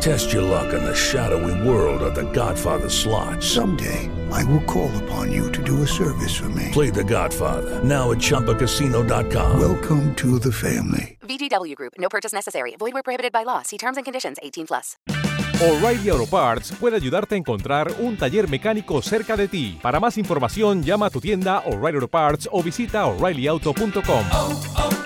Test your luck in the shadowy world of The Godfather slot. Someday, I will call upon you to do a service for me. Play The Godfather now at ChumbaCasino.com. Welcome to the family. VGW Group. No purchase necessary. Void where prohibited by law. See terms and conditions. 18 plus. O'Reilly Auto Parts puede ayudarte a encontrar un taller mecánico cerca de ti. Para más información, llama a tu tienda O'Reilly Auto Parts o visita oreillyauto.com.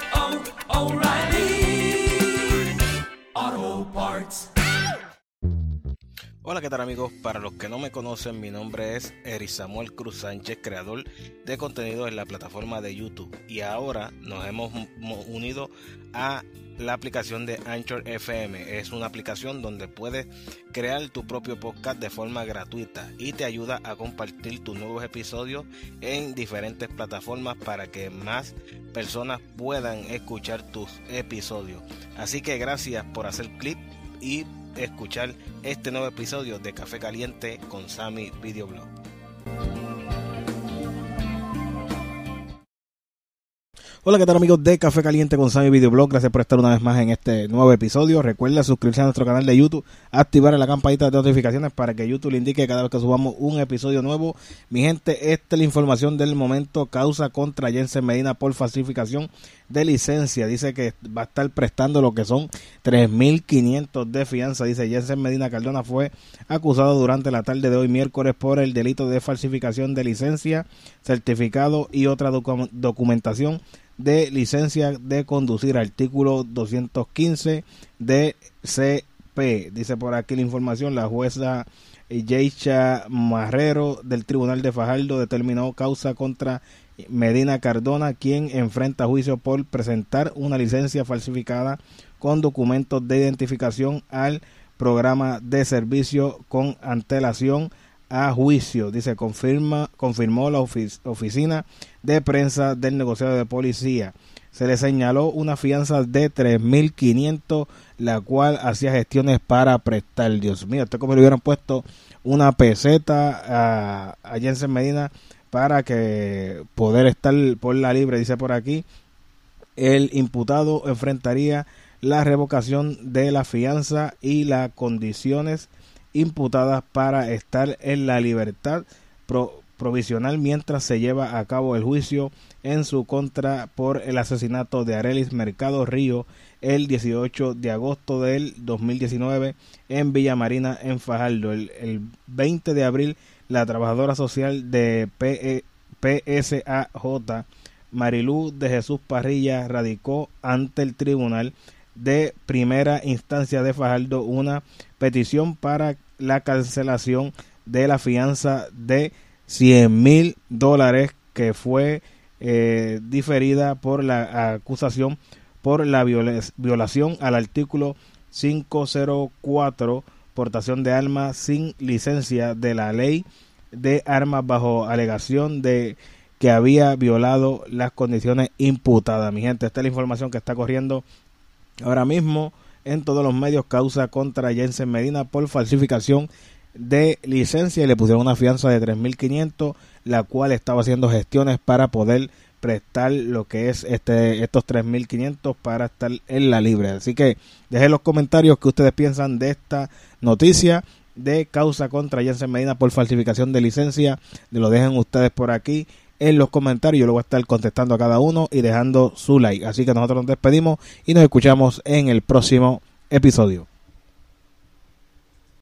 Hola, ¿qué tal amigos? Para los que no me conocen, mi nombre es Eri Samuel Cruz Sánchez, creador de contenido en la plataforma de YouTube. Y ahora nos hemos mo- unido a la aplicación de Anchor FM. Es una aplicación donde puedes crear tu propio podcast de forma gratuita y te ayuda a compartir tus nuevos episodios en diferentes plataformas para que más personas puedan escuchar tus episodios. Así que gracias por hacer clic y escuchar este nuevo episodio de Café Caliente con Sammy Videoblog. Hola, ¿qué tal amigos de Café Caliente con Sammy Videoblog? Gracias por estar una vez más en este nuevo episodio. Recuerda suscribirse a nuestro canal de YouTube, activar la campanita de notificaciones para que YouTube le indique cada vez que subamos un episodio nuevo. Mi gente, esta es la información del momento. Causa contra Jensen Medina por falsificación de licencia. Dice que va a estar prestando lo que son 3.500 de fianza. Dice Jensen Medina Cardona fue acusado durante la tarde de hoy miércoles por el delito de falsificación de licencia, certificado y otra docu- documentación de licencia de conducir, artículo 215 de CP. Dice por aquí la información, la jueza Yeisha Marrero del Tribunal de Fajardo determinó causa contra Medina Cardona, quien enfrenta juicio por presentar una licencia falsificada con documentos de identificación al programa de servicio con antelación a juicio. Dice, confirma, confirmó la ofi- oficina de prensa del negociado de policía. Se le señaló una fianza de 3.500, la cual hacía gestiones para prestar. Dios mío, esto como le hubieran puesto una peseta a, a Jensen Medina para que poder estar por la libre, dice por aquí. El imputado enfrentaría la revocación de la fianza y las condiciones imputadas para estar en la libertad pro- provisional mientras se lleva a cabo el juicio en su contra por el asesinato de Arelis Mercado Río el 18 de agosto del 2019 en Villa Marina en Fajardo. El, el 20 de abril la trabajadora social de PE PSAJ Marilú de Jesús Parrilla radicó ante el tribunal de primera instancia de Fajardo una petición para la cancelación de la fianza de 100 mil dólares que fue eh, diferida por la acusación por la viola- violación al artículo 504 portación de armas sin licencia de la ley de armas bajo alegación de que había violado las condiciones imputadas. Mi gente, esta es la información que está corriendo ahora mismo en todos los medios causa contra Jensen Medina por falsificación de licencia y le pusieron una fianza de 3.500 la cual estaba haciendo gestiones para poder prestar lo que es este estos 3.500 para estar en la libre así que dejen los comentarios que ustedes piensan de esta noticia de causa contra Jensen Medina por falsificación de licencia lo dejen ustedes por aquí en los comentarios. Yo lo voy a estar contestando a cada uno y dejando su like. Así que nosotros nos despedimos y nos escuchamos en el próximo episodio.